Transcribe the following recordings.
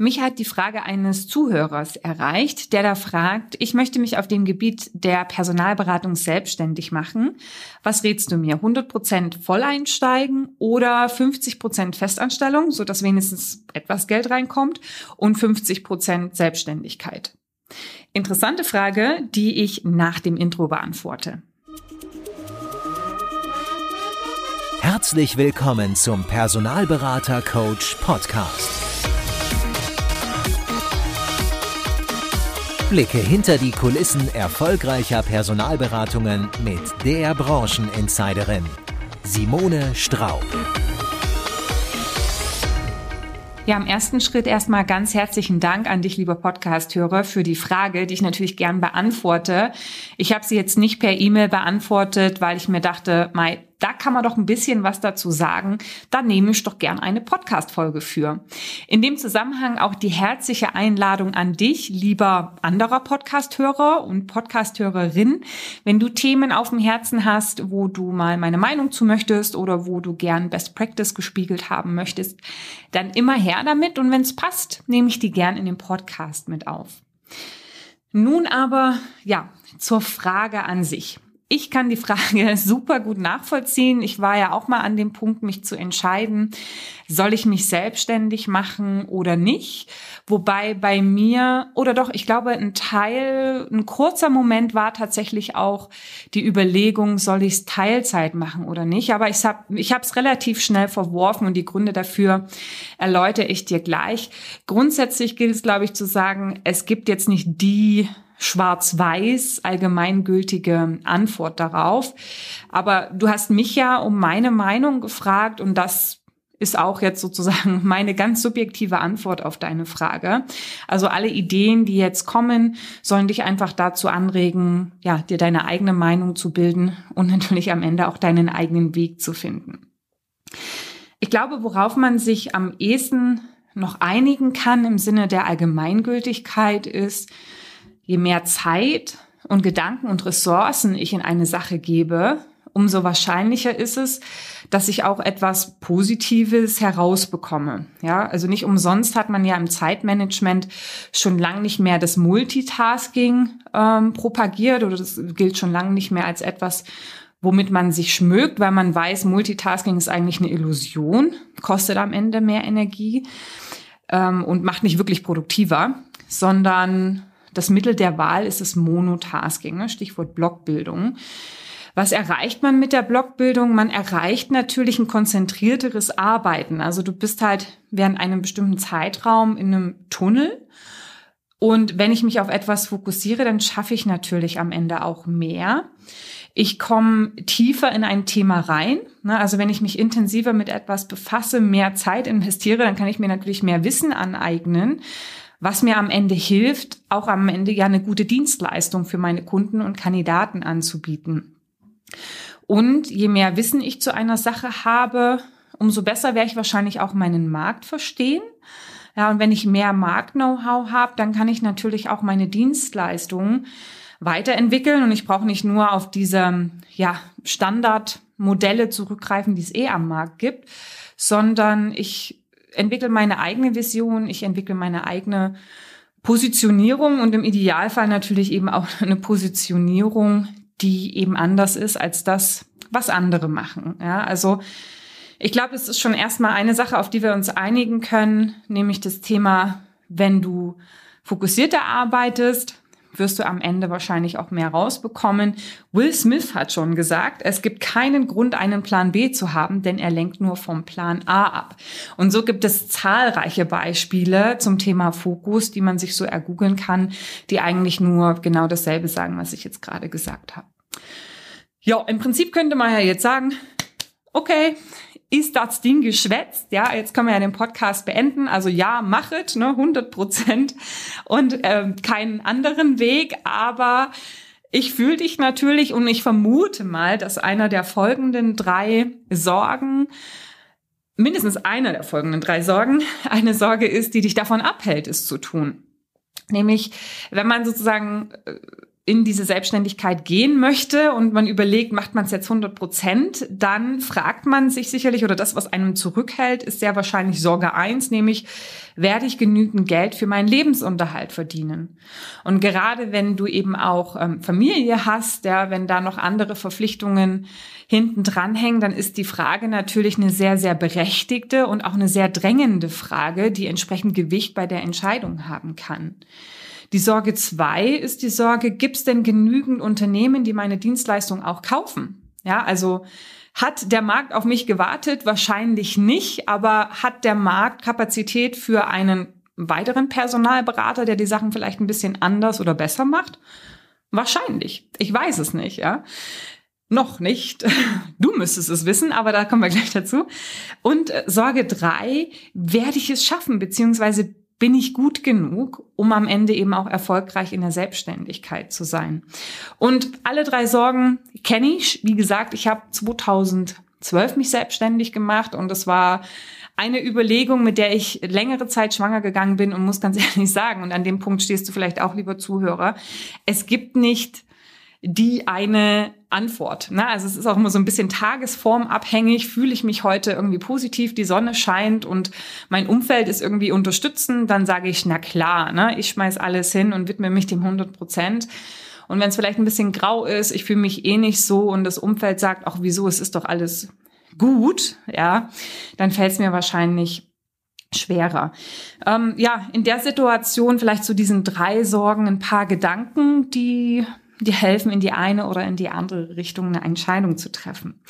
Mich hat die Frage eines Zuhörers erreicht, der da fragt, ich möchte mich auf dem Gebiet der Personalberatung selbstständig machen. Was rätst du mir? 100 Prozent Volleinsteigen oder 50 Prozent Festanstellung, so dass wenigstens etwas Geld reinkommt und 50 Prozent Selbstständigkeit? Interessante Frage, die ich nach dem Intro beantworte. Herzlich willkommen zum Personalberater Coach Podcast. Blicke hinter die Kulissen erfolgreicher Personalberatungen mit der Brancheninsiderin Simone Straub. Ja, im ersten Schritt erstmal ganz herzlichen Dank an dich, lieber Podcast-Hörer, für die Frage, die ich natürlich gern beantworte. Ich habe sie jetzt nicht per E-Mail beantwortet, weil ich mir dachte, Mai, da kann man doch ein bisschen was dazu sagen. Da nehme ich doch gern eine Podcast-Folge für. In dem Zusammenhang auch die herzliche Einladung an dich, lieber anderer Podcast-Hörer und Podcast-Hörerin. Wenn du Themen auf dem Herzen hast, wo du mal meine Meinung zu möchtest oder wo du gern Best Practice gespiegelt haben möchtest, dann immer her damit. Und wenn es passt, nehme ich die gern in den Podcast mit auf. Nun aber, ja, zur Frage an sich. Ich kann die Frage super gut nachvollziehen. Ich war ja auch mal an dem Punkt, mich zu entscheiden, soll ich mich selbstständig machen oder nicht? Wobei bei mir, oder doch, ich glaube, ein Teil, ein kurzer Moment war tatsächlich auch die Überlegung, soll ich es Teilzeit machen oder nicht? Aber ich habe ich es relativ schnell verworfen und die Gründe dafür erläutere ich dir gleich. Grundsätzlich gilt es, glaube ich, zu sagen, es gibt jetzt nicht die schwarz-weiß allgemeingültige Antwort darauf. Aber du hast mich ja um meine Meinung gefragt und das ist auch jetzt sozusagen meine ganz subjektive Antwort auf deine Frage. Also alle Ideen, die jetzt kommen, sollen dich einfach dazu anregen, ja, dir deine eigene Meinung zu bilden und natürlich am Ende auch deinen eigenen Weg zu finden. Ich glaube, worauf man sich am ehesten noch einigen kann im Sinne der Allgemeingültigkeit ist, je mehr Zeit und Gedanken und Ressourcen ich in eine Sache gebe, umso wahrscheinlicher ist es, dass ich auch etwas Positives herausbekomme. Ja, also nicht umsonst hat man ja im Zeitmanagement schon lange nicht mehr das Multitasking ähm, propagiert oder das gilt schon lange nicht mehr als etwas, womit man sich schmückt, weil man weiß, Multitasking ist eigentlich eine Illusion, kostet am Ende mehr Energie ähm, und macht nicht wirklich produktiver, sondern das Mittel der Wahl ist das Monotasking, ne? Stichwort Blockbildung. Was erreicht man mit der Blockbildung? Man erreicht natürlich ein konzentrierteres Arbeiten. Also du bist halt während einem bestimmten Zeitraum in einem Tunnel. Und wenn ich mich auf etwas fokussiere, dann schaffe ich natürlich am Ende auch mehr. Ich komme tiefer in ein Thema rein. Ne? Also wenn ich mich intensiver mit etwas befasse, mehr Zeit investiere, dann kann ich mir natürlich mehr Wissen aneignen was mir am Ende hilft, auch am Ende ja eine gute Dienstleistung für meine Kunden und Kandidaten anzubieten. Und je mehr Wissen ich zu einer Sache habe, umso besser werde ich wahrscheinlich auch meinen Markt verstehen. Ja, und wenn ich mehr Markt-Know-how habe, dann kann ich natürlich auch meine Dienstleistungen weiterentwickeln und ich brauche nicht nur auf diese ja, Standardmodelle zurückgreifen, die es eh am Markt gibt, sondern ich entwickle meine eigene Vision, ich entwickle meine eigene Positionierung und im Idealfall natürlich eben auch eine Positionierung, die eben anders ist als das, was andere machen. Ja, also ich glaube, es ist schon erstmal eine Sache, auf die wir uns einigen können, nämlich das Thema, wenn du fokussierter arbeitest, wirst du am Ende wahrscheinlich auch mehr rausbekommen. Will Smith hat schon gesagt, es gibt keinen Grund, einen Plan B zu haben, denn er lenkt nur vom Plan A ab. Und so gibt es zahlreiche Beispiele zum Thema Fokus, die man sich so ergoogeln kann, die eigentlich nur genau dasselbe sagen, was ich jetzt gerade gesagt habe. Ja, im Prinzip könnte man ja jetzt sagen, okay, ist das Ding geschwätzt? Ja, jetzt können wir ja den Podcast beenden. Also ja, machet, ne, 100 Prozent und ähm, keinen anderen Weg. Aber ich fühle dich natürlich und ich vermute mal, dass einer der folgenden drei Sorgen mindestens einer der folgenden drei Sorgen eine Sorge ist, die dich davon abhält, es zu tun. Nämlich, wenn man sozusagen äh, in diese Selbstständigkeit gehen möchte und man überlegt, macht man es jetzt 100 Prozent, dann fragt man sich sicherlich, oder das, was einem zurückhält, ist sehr wahrscheinlich Sorge eins, nämlich, werde ich genügend Geld für meinen Lebensunterhalt verdienen? Und gerade wenn du eben auch ähm, Familie hast, ja, wenn da noch andere Verpflichtungen hinten dranhängen, dann ist die Frage natürlich eine sehr, sehr berechtigte und auch eine sehr drängende Frage, die entsprechend Gewicht bei der Entscheidung haben kann. Die Sorge zwei ist die Sorge, gibt es denn genügend Unternehmen, die meine Dienstleistung auch kaufen? Ja, also hat der Markt auf mich gewartet? Wahrscheinlich nicht, aber hat der Markt Kapazität für einen weiteren Personalberater, der die Sachen vielleicht ein bisschen anders oder besser macht? Wahrscheinlich. Ich weiß es nicht, ja. Noch nicht. Du müsstest es wissen, aber da kommen wir gleich dazu. Und äh, Sorge drei: werde ich es schaffen, beziehungsweise bin ich gut genug, um am Ende eben auch erfolgreich in der Selbstständigkeit zu sein. Und alle drei Sorgen kenne ich. Wie gesagt, ich habe 2012 mich selbstständig gemacht und es war eine Überlegung, mit der ich längere Zeit schwanger gegangen bin und muss ganz ehrlich sagen, und an dem Punkt stehst du vielleicht auch, lieber Zuhörer, es gibt nicht die eine Antwort. Ne? Also es ist auch immer so ein bisschen tagesformabhängig. Fühle ich mich heute irgendwie positiv, die Sonne scheint und mein Umfeld ist irgendwie unterstützend, dann sage ich, na klar, ne? ich schmeiß alles hin und widme mich dem 100 Prozent. Und wenn es vielleicht ein bisschen grau ist, ich fühle mich eh nicht so und das Umfeld sagt, auch wieso, es ist doch alles gut, ja, dann fällt es mir wahrscheinlich schwerer. Ähm, ja, in der Situation vielleicht zu diesen drei Sorgen ein paar Gedanken, die die helfen, in die eine oder in die andere Richtung eine Entscheidung zu treffen.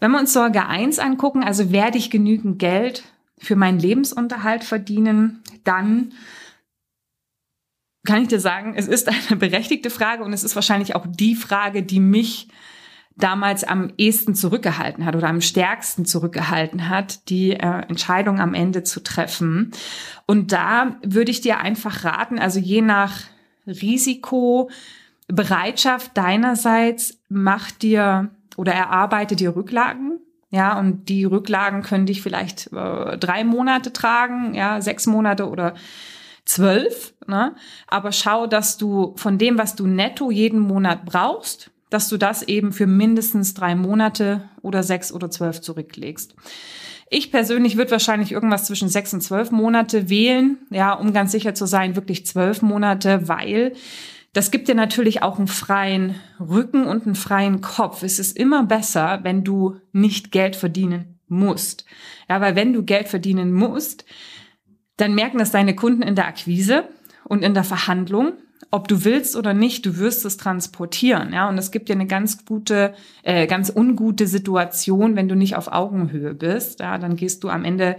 Wenn wir uns Sorge 1 angucken, also werde ich genügend Geld für meinen Lebensunterhalt verdienen, dann kann ich dir sagen, es ist eine berechtigte Frage und es ist wahrscheinlich auch die Frage, die mich damals am ehesten zurückgehalten hat oder am stärksten zurückgehalten hat, die äh, Entscheidung am Ende zu treffen. Und da würde ich dir einfach raten, also je nach Risiko, Bereitschaft deinerseits macht dir oder erarbeite dir Rücklagen. Ja, und die Rücklagen können dich vielleicht äh, drei Monate tragen, ja, sechs Monate oder zwölf. Ne? Aber schau, dass du von dem, was du netto jeden Monat brauchst, dass du das eben für mindestens drei Monate oder sechs oder zwölf zurücklegst. Ich persönlich würde wahrscheinlich irgendwas zwischen sechs und zwölf Monate wählen, ja, um ganz sicher zu sein, wirklich zwölf Monate, weil das gibt dir natürlich auch einen freien Rücken und einen freien Kopf. Es ist immer besser, wenn du nicht Geld verdienen musst. Ja, weil wenn du Geld verdienen musst, dann merken das deine Kunden in der Akquise und in der Verhandlung. Ob du willst oder nicht, du wirst es transportieren, ja. Und es gibt dir eine ganz gute, äh, ganz ungute Situation, wenn du nicht auf Augenhöhe bist. Ja, dann gehst du am Ende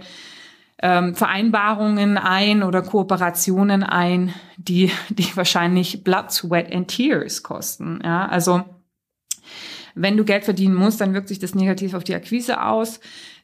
ähm, Vereinbarungen ein oder Kooperationen ein, die, die wahrscheinlich Blood, Sweat and Tears kosten. Ja, also wenn du Geld verdienen musst, dann wirkt sich das negativ auf die Akquise aus.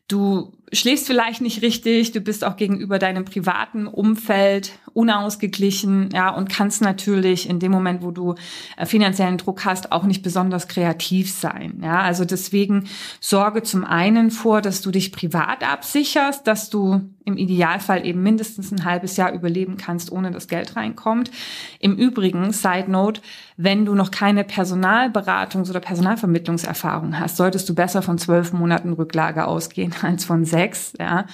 Du schläfst vielleicht nicht richtig, du bist auch gegenüber deinem privaten Umfeld unausgeglichen, ja, und kannst natürlich in dem Moment, wo du äh, finanziellen Druck hast, auch nicht besonders kreativ sein, ja. Also deswegen sorge zum einen vor, dass du dich privat absicherst, dass du im Idealfall eben mindestens ein halbes Jahr überleben kannst, ohne dass Geld reinkommt. Im Übrigen, Side Note, wenn du noch keine Personalberatungs- oder Personalvermittlungserfahrung hast, solltest du besser von zwölf Monaten Rücklage ausgehen als von sechs, ja,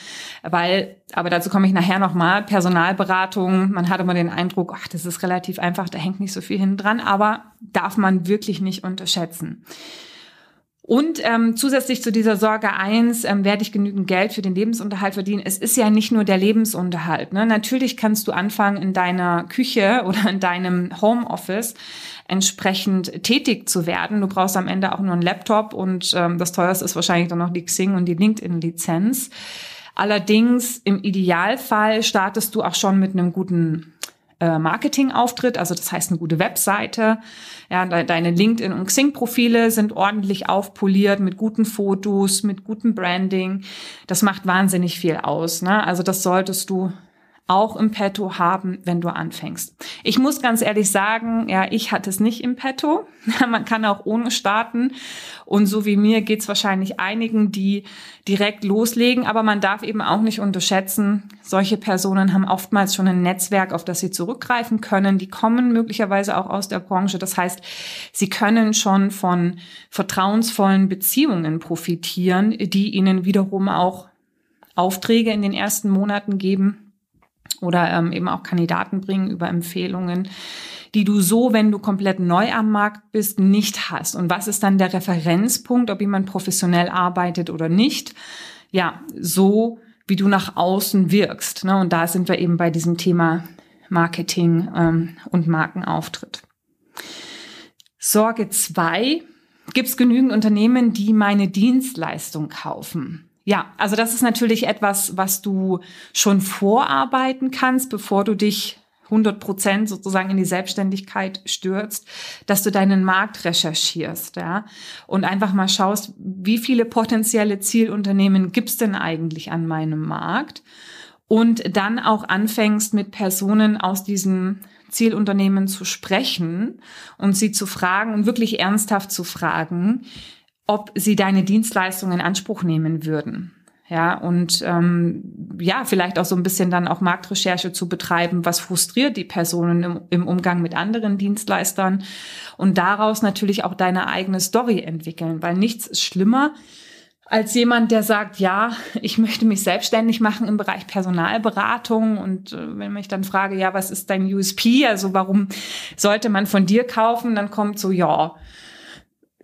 weil, aber dazu komme ich nachher nochmal, Personalberatung, man hat immer den Eindruck, ach, das ist relativ einfach, da hängt nicht so viel hinten dran, aber darf man wirklich nicht unterschätzen. Und ähm, zusätzlich zu dieser Sorge eins ähm, werde ich genügend Geld für den Lebensunterhalt verdienen. Es ist ja nicht nur der Lebensunterhalt. Ne? Natürlich kannst du anfangen, in deiner Küche oder in deinem Homeoffice entsprechend tätig zu werden. Du brauchst am Ende auch nur einen Laptop und ähm, das teuerste ist wahrscheinlich dann noch die Xing und die LinkedIn-Lizenz. Allerdings im Idealfall startest du auch schon mit einem guten äh, Marketingauftritt, also das heißt eine gute Webseite. Ja, deine LinkedIn und Xing Profile sind ordentlich aufpoliert mit guten Fotos, mit gutem Branding. Das macht wahnsinnig viel aus. Ne? Also das solltest du auch im Petto haben, wenn du anfängst. Ich muss ganz ehrlich sagen, ja, ich hatte es nicht im Petto. Man kann auch ohne starten. Und so wie mir geht's wahrscheinlich einigen, die direkt loslegen. Aber man darf eben auch nicht unterschätzen, solche Personen haben oftmals schon ein Netzwerk, auf das sie zurückgreifen können. Die kommen möglicherweise auch aus der Branche. Das heißt, sie können schon von vertrauensvollen Beziehungen profitieren, die ihnen wiederum auch Aufträge in den ersten Monaten geben oder ähm, eben auch Kandidaten bringen über Empfehlungen, die du so, wenn du komplett neu am Markt bist, nicht hast. Und was ist dann der Referenzpunkt, ob jemand professionell arbeitet oder nicht? Ja, so wie du nach außen wirkst. Ne? Und da sind wir eben bei diesem Thema Marketing ähm, und Markenauftritt. Sorge zwei Gibt es genügend Unternehmen, die meine Dienstleistung kaufen? Ja, also das ist natürlich etwas, was du schon vorarbeiten kannst, bevor du dich 100 Prozent sozusagen in die Selbstständigkeit stürzt, dass du deinen Markt recherchierst, ja, und einfach mal schaust, wie viele potenzielle Zielunternehmen gibt's denn eigentlich an meinem Markt? Und dann auch anfängst mit Personen aus diesen Zielunternehmen zu sprechen und sie zu fragen und wirklich ernsthaft zu fragen, ob sie deine Dienstleistung in Anspruch nehmen würden. Ja, und ähm, ja, vielleicht auch so ein bisschen dann auch Marktrecherche zu betreiben, was frustriert die Personen im, im Umgang mit anderen Dienstleistern und daraus natürlich auch deine eigene Story entwickeln, weil nichts ist schlimmer, als jemand, der sagt, ja, ich möchte mich selbstständig machen im Bereich Personalberatung und äh, wenn ich dann frage, ja, was ist dein USP, also warum sollte man von dir kaufen, dann kommt so, ja,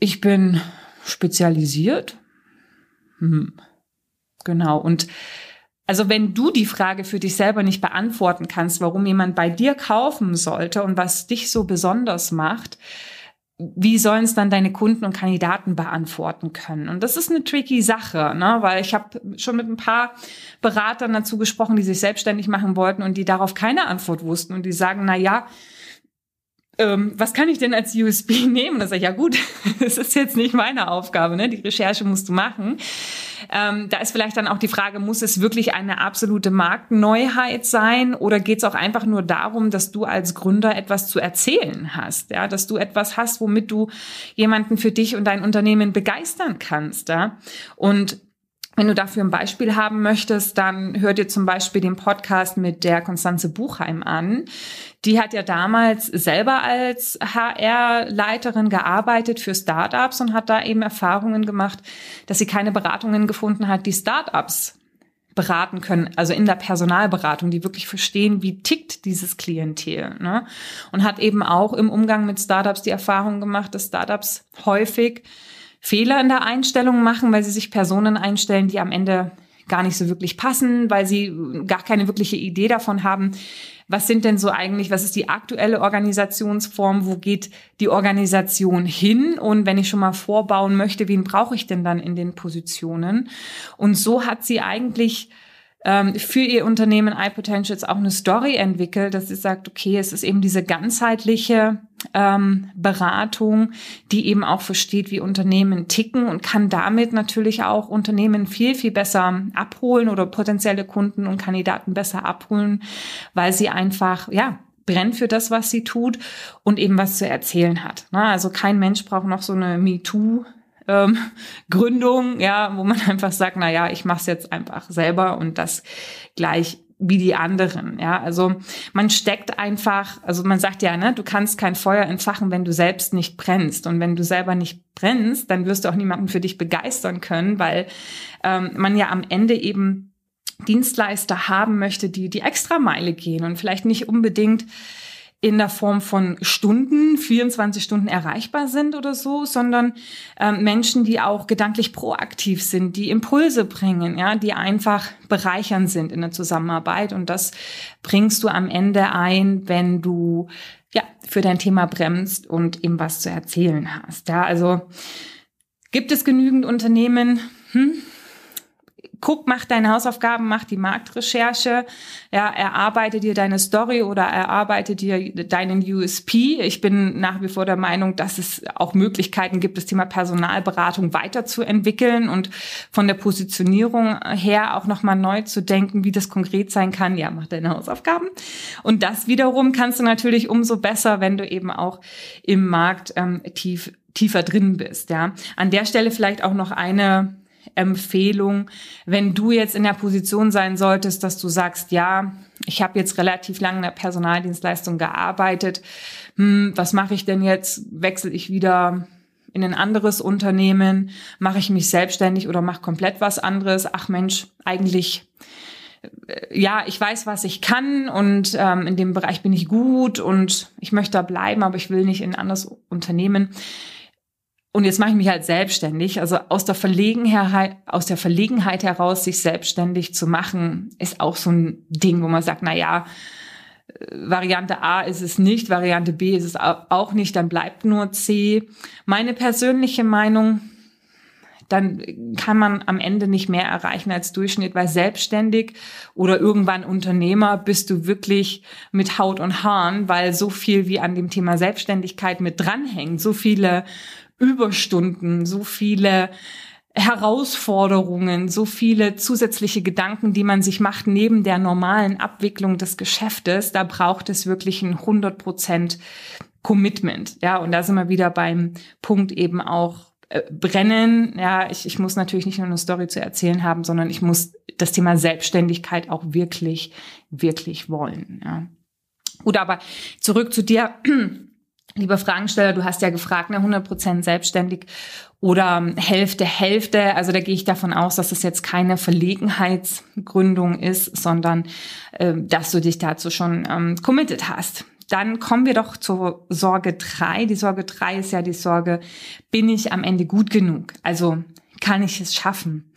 ich bin spezialisiert. Hm. Genau. Und also wenn du die Frage für dich selber nicht beantworten kannst, warum jemand bei dir kaufen sollte und was dich so besonders macht, wie sollen es dann deine Kunden und Kandidaten beantworten können? Und das ist eine tricky Sache, ne? weil ich habe schon mit ein paar Beratern dazu gesprochen, die sich selbstständig machen wollten und die darauf keine Antwort wussten und die sagen, na ja, ähm, was kann ich denn als USB nehmen? Da sage ich, ja gut, das ist jetzt nicht meine Aufgabe, ne? die Recherche musst du machen. Ähm, da ist vielleicht dann auch die Frage, muss es wirklich eine absolute Marktneuheit sein oder geht es auch einfach nur darum, dass du als Gründer etwas zu erzählen hast, ja, dass du etwas hast, womit du jemanden für dich und dein Unternehmen begeistern kannst, ja? Und wenn du dafür ein Beispiel haben möchtest, dann hör dir zum Beispiel den Podcast mit der Konstanze Buchheim an. Die hat ja damals selber als HR-Leiterin gearbeitet für Startups und hat da eben Erfahrungen gemacht, dass sie keine Beratungen gefunden hat, die Startups beraten können, also in der Personalberatung, die wirklich verstehen, wie tickt dieses Klientel. Ne? Und hat eben auch im Umgang mit Startups die Erfahrung gemacht, dass Startups häufig Fehler in der Einstellung machen, weil sie sich Personen einstellen, die am Ende gar nicht so wirklich passen, weil sie gar keine wirkliche Idee davon haben, was sind denn so eigentlich, was ist die aktuelle Organisationsform, wo geht die Organisation hin? Und wenn ich schon mal vorbauen möchte, wen brauche ich denn dann in den Positionen? Und so hat sie eigentlich ähm, für ihr Unternehmen iPotentials auch eine Story entwickelt, dass sie sagt, okay, es ist eben diese ganzheitliche ähm, Beratung, die eben auch versteht, wie Unternehmen ticken und kann damit natürlich auch Unternehmen viel, viel besser abholen oder potenzielle Kunden und Kandidaten besser abholen, weil sie einfach, ja, brennt für das, was sie tut und eben was zu erzählen hat. Ne? Also kein Mensch braucht noch so eine MeToo ähm, Gründung, ja, wo man einfach sagt, na ja, ich mache es jetzt einfach selber und das gleich wie die anderen, ja. Also man steckt einfach, also man sagt ja, ne, du kannst kein Feuer entfachen, wenn du selbst nicht brennst. Und wenn du selber nicht brennst, dann wirst du auch niemanden für dich begeistern können, weil ähm, man ja am Ende eben Dienstleister haben möchte, die die Extrameile gehen und vielleicht nicht unbedingt in der Form von Stunden, 24 Stunden erreichbar sind oder so, sondern ähm, Menschen, die auch gedanklich proaktiv sind, die Impulse bringen, ja, die einfach bereichern sind in der Zusammenarbeit. Und das bringst du am Ende ein, wenn du ja für dein Thema bremst und ihm was zu erzählen hast. Ja, also gibt es genügend Unternehmen? Hm? Guck, mach deine Hausaufgaben, mach die Marktrecherche, ja, erarbeite dir deine Story oder erarbeite dir deinen USP. Ich bin nach wie vor der Meinung, dass es auch Möglichkeiten gibt, das Thema Personalberatung weiterzuentwickeln und von der Positionierung her auch nochmal neu zu denken, wie das konkret sein kann. Ja, mach deine Hausaufgaben. Und das wiederum kannst du natürlich umso besser, wenn du eben auch im Markt ähm, tief tiefer drin bist. Ja, an der Stelle vielleicht auch noch eine Empfehlung, wenn du jetzt in der Position sein solltest, dass du sagst, ja, ich habe jetzt relativ lange in der Personaldienstleistung gearbeitet, hm, was mache ich denn jetzt? Wechsle ich wieder in ein anderes Unternehmen? Mache ich mich selbstständig oder mache komplett was anderes? Ach Mensch, eigentlich äh, ja, ich weiß, was ich kann und ähm, in dem Bereich bin ich gut und ich möchte da bleiben, aber ich will nicht in ein anderes Unternehmen. Und jetzt mache ich mich halt selbstständig. Also aus der Verlegenheit, aus der Verlegenheit heraus, sich selbstständig zu machen, ist auch so ein Ding, wo man sagt, na ja, äh, Variante A ist es nicht, Variante B ist es auch nicht, dann bleibt nur C. Meine persönliche Meinung, dann kann man am Ende nicht mehr erreichen als Durchschnitt, weil selbstständig oder irgendwann Unternehmer bist du wirklich mit Haut und Haaren, weil so viel wie an dem Thema Selbstständigkeit mit dranhängt, so viele Überstunden, so viele Herausforderungen, so viele zusätzliche Gedanken, die man sich macht neben der normalen Abwicklung des Geschäftes, da braucht es wirklich ein 100 Prozent Commitment. Ja, und da sind wir wieder beim Punkt eben auch äh, brennen. Ja, ich, ich muss natürlich nicht nur eine Story zu erzählen haben, sondern ich muss das Thema Selbstständigkeit auch wirklich, wirklich wollen. Ja. Gut, aber zurück zu dir. Lieber Fragensteller, du hast ja gefragt, ne, 100% selbstständig oder Hälfte, Hälfte. Also da gehe ich davon aus, dass es jetzt keine Verlegenheitsgründung ist, sondern äh, dass du dich dazu schon ähm, committed hast. Dann kommen wir doch zur Sorge drei. Die Sorge drei ist ja die Sorge, bin ich am Ende gut genug? Also kann ich es schaffen?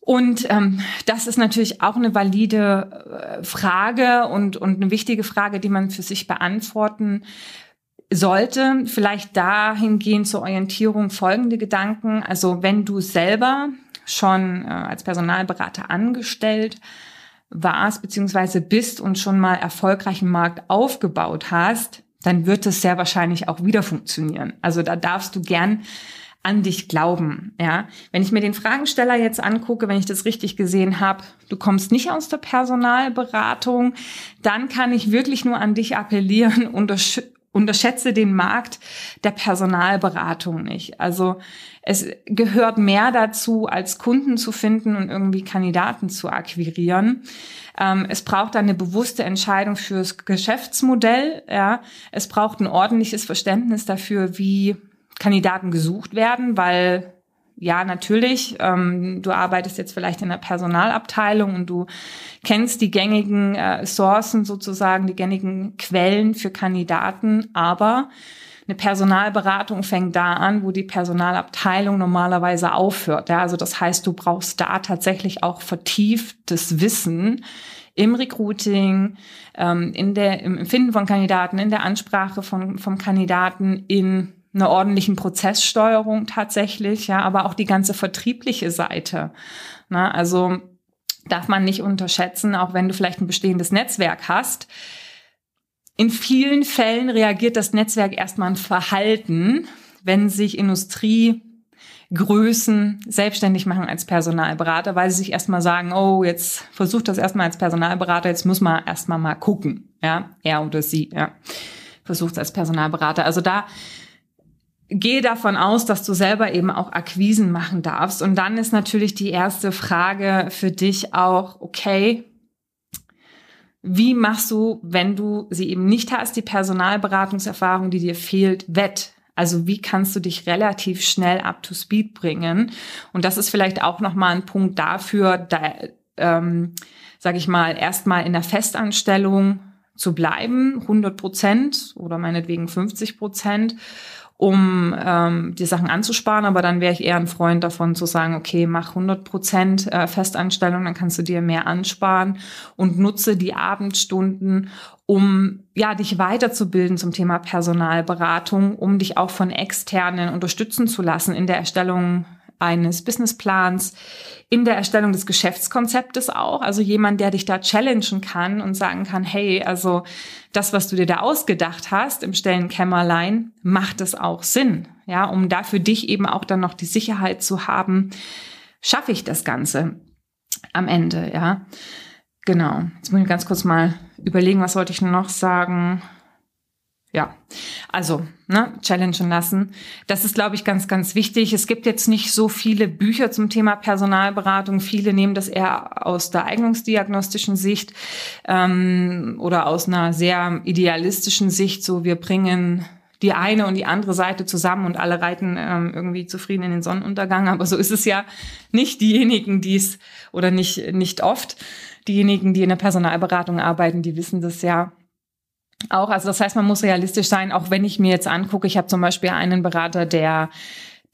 Und ähm, das ist natürlich auch eine valide äh, Frage und, und eine wichtige Frage, die man für sich beantworten sollte. Vielleicht dahingehend zur Orientierung folgende Gedanken. Also wenn du selber schon äh, als Personalberater angestellt warst beziehungsweise bist und schon mal erfolgreichen Markt aufgebaut hast, dann wird es sehr wahrscheinlich auch wieder funktionieren. Also da darfst du gern an dich glauben, ja. Wenn ich mir den Fragensteller jetzt angucke, wenn ich das richtig gesehen habe, du kommst nicht aus der Personalberatung, dann kann ich wirklich nur an dich appellieren, unterschätze den Markt der Personalberatung nicht. Also es gehört mehr dazu, als Kunden zu finden und irgendwie Kandidaten zu akquirieren. Ähm, es braucht eine bewusste Entscheidung fürs Geschäftsmodell. Ja. Es braucht ein ordentliches Verständnis dafür, wie Kandidaten gesucht werden, weil ja, natürlich, ähm, du arbeitest jetzt vielleicht in der Personalabteilung und du kennst die gängigen äh, Sourcen sozusagen, die gängigen Quellen für Kandidaten, aber eine Personalberatung fängt da an, wo die Personalabteilung normalerweise aufhört. Ja, also das heißt, du brauchst da tatsächlich auch vertieftes Wissen im Recruiting, ähm, in der, im Empfinden von Kandidaten, in der Ansprache von, vom Kandidaten, in einer ordentlichen Prozesssteuerung tatsächlich, ja, aber auch die ganze vertriebliche Seite. Na, also darf man nicht unterschätzen, auch wenn du vielleicht ein bestehendes Netzwerk hast. In vielen Fällen reagiert das Netzwerk erstmal ein Verhalten, wenn sich Industriegrößen selbstständig machen als Personalberater, weil sie sich erstmal sagen, oh, jetzt versucht das erstmal als Personalberater, jetzt muss man erstmal mal gucken, ja, er oder sie, ja, versucht es als Personalberater. Also da gehe davon aus, dass du selber eben auch Akquisen machen darfst. Und dann ist natürlich die erste Frage für dich auch, okay, wie machst du, wenn du sie eben nicht hast, die Personalberatungserfahrung, die dir fehlt, wett? Also wie kannst du dich relativ schnell up to speed bringen? Und das ist vielleicht auch nochmal ein Punkt dafür, da, ähm, sage ich mal, erstmal in der Festanstellung zu bleiben, 100 Prozent oder meinetwegen 50 Prozent um ähm, die Sachen anzusparen, aber dann wäre ich eher ein Freund davon zu sagen, okay, mach 100 Prozent äh, Festanstellung, dann kannst du dir mehr ansparen und nutze die Abendstunden, um ja dich weiterzubilden zum Thema Personalberatung, um dich auch von externen unterstützen zu lassen in der Erstellung eines Businessplans, in der Erstellung des Geschäftskonzeptes auch. Also jemand, der dich da challengen kann und sagen kann, hey, also das, was du dir da ausgedacht hast im Stellenkämmerlein, macht es auch Sinn. Ja, um da für dich eben auch dann noch die Sicherheit zu haben, schaffe ich das Ganze am Ende, ja. Genau. Jetzt muss ich ganz kurz mal überlegen, was wollte ich noch sagen ja, also ne, challengen lassen. Das ist, glaube ich, ganz, ganz wichtig. Es gibt jetzt nicht so viele Bücher zum Thema Personalberatung. Viele nehmen das eher aus der eignungsdiagnostischen Sicht ähm, oder aus einer sehr idealistischen Sicht. So, wir bringen die eine und die andere Seite zusammen und alle reiten ähm, irgendwie zufrieden in den Sonnenuntergang. Aber so ist es ja nicht diejenigen, die es oder nicht, nicht oft diejenigen, die in der Personalberatung arbeiten, die wissen das ja auch. Also das heißt, man muss realistisch sein, auch wenn ich mir jetzt angucke, ich habe zum Beispiel einen Berater, der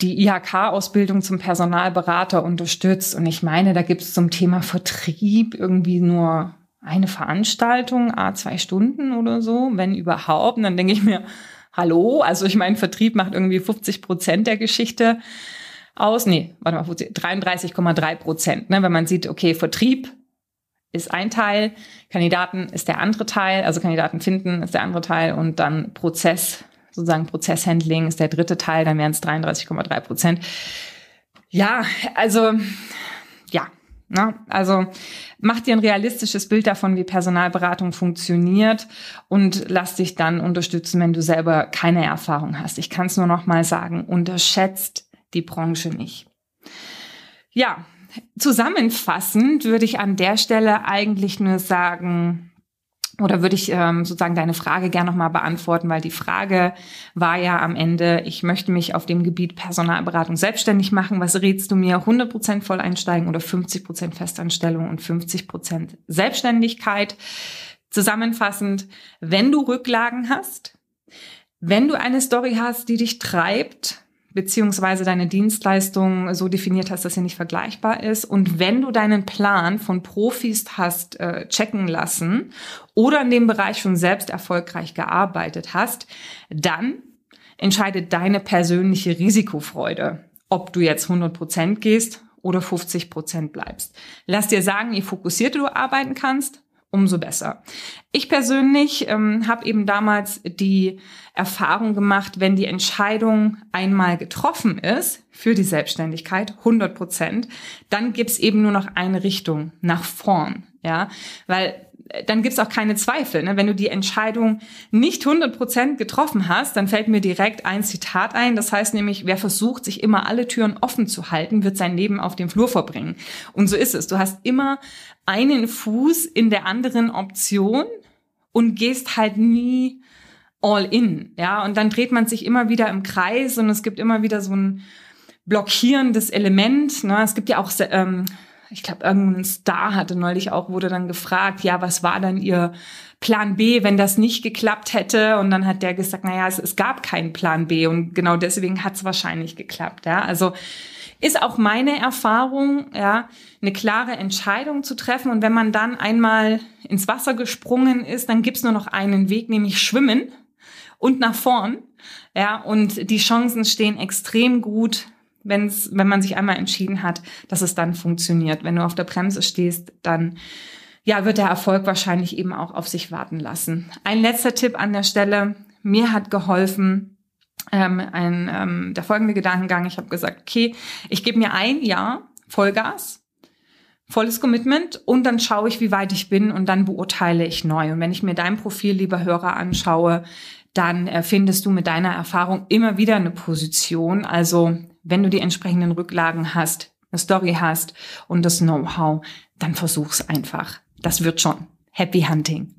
die IHK-Ausbildung zum Personalberater unterstützt. Und ich meine, da gibt es zum Thema Vertrieb irgendwie nur eine Veranstaltung, a zwei Stunden oder so, wenn überhaupt. Und dann denke ich mir, hallo, also ich meine, Vertrieb macht irgendwie 50 Prozent der Geschichte aus. Nee, warte mal, 33,3 Prozent. Ne? Wenn man sieht, okay, Vertrieb ist ein Teil, Kandidaten ist der andere Teil, also Kandidaten finden ist der andere Teil und dann Prozess, sozusagen Prozesshandling ist der dritte Teil, dann wären es 33,3 Prozent. Ja, also ja, ne? also mach dir ein realistisches Bild davon, wie Personalberatung funktioniert und lass dich dann unterstützen, wenn du selber keine Erfahrung hast. Ich kann es nur noch mal sagen, unterschätzt die Branche nicht. Ja, zusammenfassend würde ich an der Stelle eigentlich nur sagen, oder würde ich ähm, sozusagen deine Frage gerne nochmal beantworten, weil die Frage war ja am Ende, ich möchte mich auf dem Gebiet Personalberatung selbstständig machen. Was rätst du mir? 100% Volleinsteigen oder 50% Festanstellung und 50% Selbstständigkeit? Zusammenfassend, wenn du Rücklagen hast, wenn du eine Story hast, die dich treibt, beziehungsweise deine Dienstleistung so definiert hast, dass sie nicht vergleichbar ist. Und wenn du deinen Plan von Profis hast äh, checken lassen oder in dem Bereich schon selbst erfolgreich gearbeitet hast, dann entscheidet deine persönliche Risikofreude, ob du jetzt 100 Prozent gehst oder 50 Prozent bleibst. Lass dir sagen, je fokussierter du arbeiten kannst, umso besser. Ich persönlich ähm, habe eben damals die Erfahrung gemacht, wenn die Entscheidung einmal getroffen ist für die Selbstständigkeit, 100 Prozent, dann gibt's eben nur noch eine Richtung nach vorn. Ja, weil dann gibt's auch keine Zweifel. Ne? Wenn du die Entscheidung nicht 100 Prozent getroffen hast, dann fällt mir direkt ein Zitat ein. Das heißt nämlich, wer versucht, sich immer alle Türen offen zu halten, wird sein Leben auf dem Flur verbringen. Und so ist es. Du hast immer einen Fuß in der anderen Option und gehst halt nie all in, ja, und dann dreht man sich immer wieder im Kreis und es gibt immer wieder so ein blockierendes Element, ne? Es gibt ja auch ähm, ich glaube, irgendein Star hatte neulich auch, wurde dann gefragt, ja, was war dann ihr Plan B, wenn das nicht geklappt hätte? Und dann hat der gesagt, naja, es, es gab keinen Plan B und genau deswegen hat es wahrscheinlich geklappt. Ja, also ist auch meine Erfahrung, ja, eine klare Entscheidung zu treffen. Und wenn man dann einmal ins Wasser gesprungen ist, dann gibt's nur noch einen Weg, nämlich schwimmen und nach vorn. Ja, und die Chancen stehen extrem gut, wenn's, wenn man sich einmal entschieden hat, dass es dann funktioniert. Wenn du auf der Bremse stehst, dann ja, wird der Erfolg wahrscheinlich eben auch auf sich warten lassen. Ein letzter Tipp an der Stelle. Mir hat geholfen, ähm, ein, ähm, der folgende Gedankengang. Ich habe gesagt, okay, ich gebe mir ein Jahr Vollgas, volles Commitment und dann schaue ich, wie weit ich bin und dann beurteile ich neu. Und wenn ich mir dein Profil, lieber Hörer, anschaue, dann äh, findest du mit deiner Erfahrung immer wieder eine Position. Also wenn du die entsprechenden Rücklagen hast, eine Story hast und das Know-how, dann versuch's einfach. Das wird schon. Happy Hunting.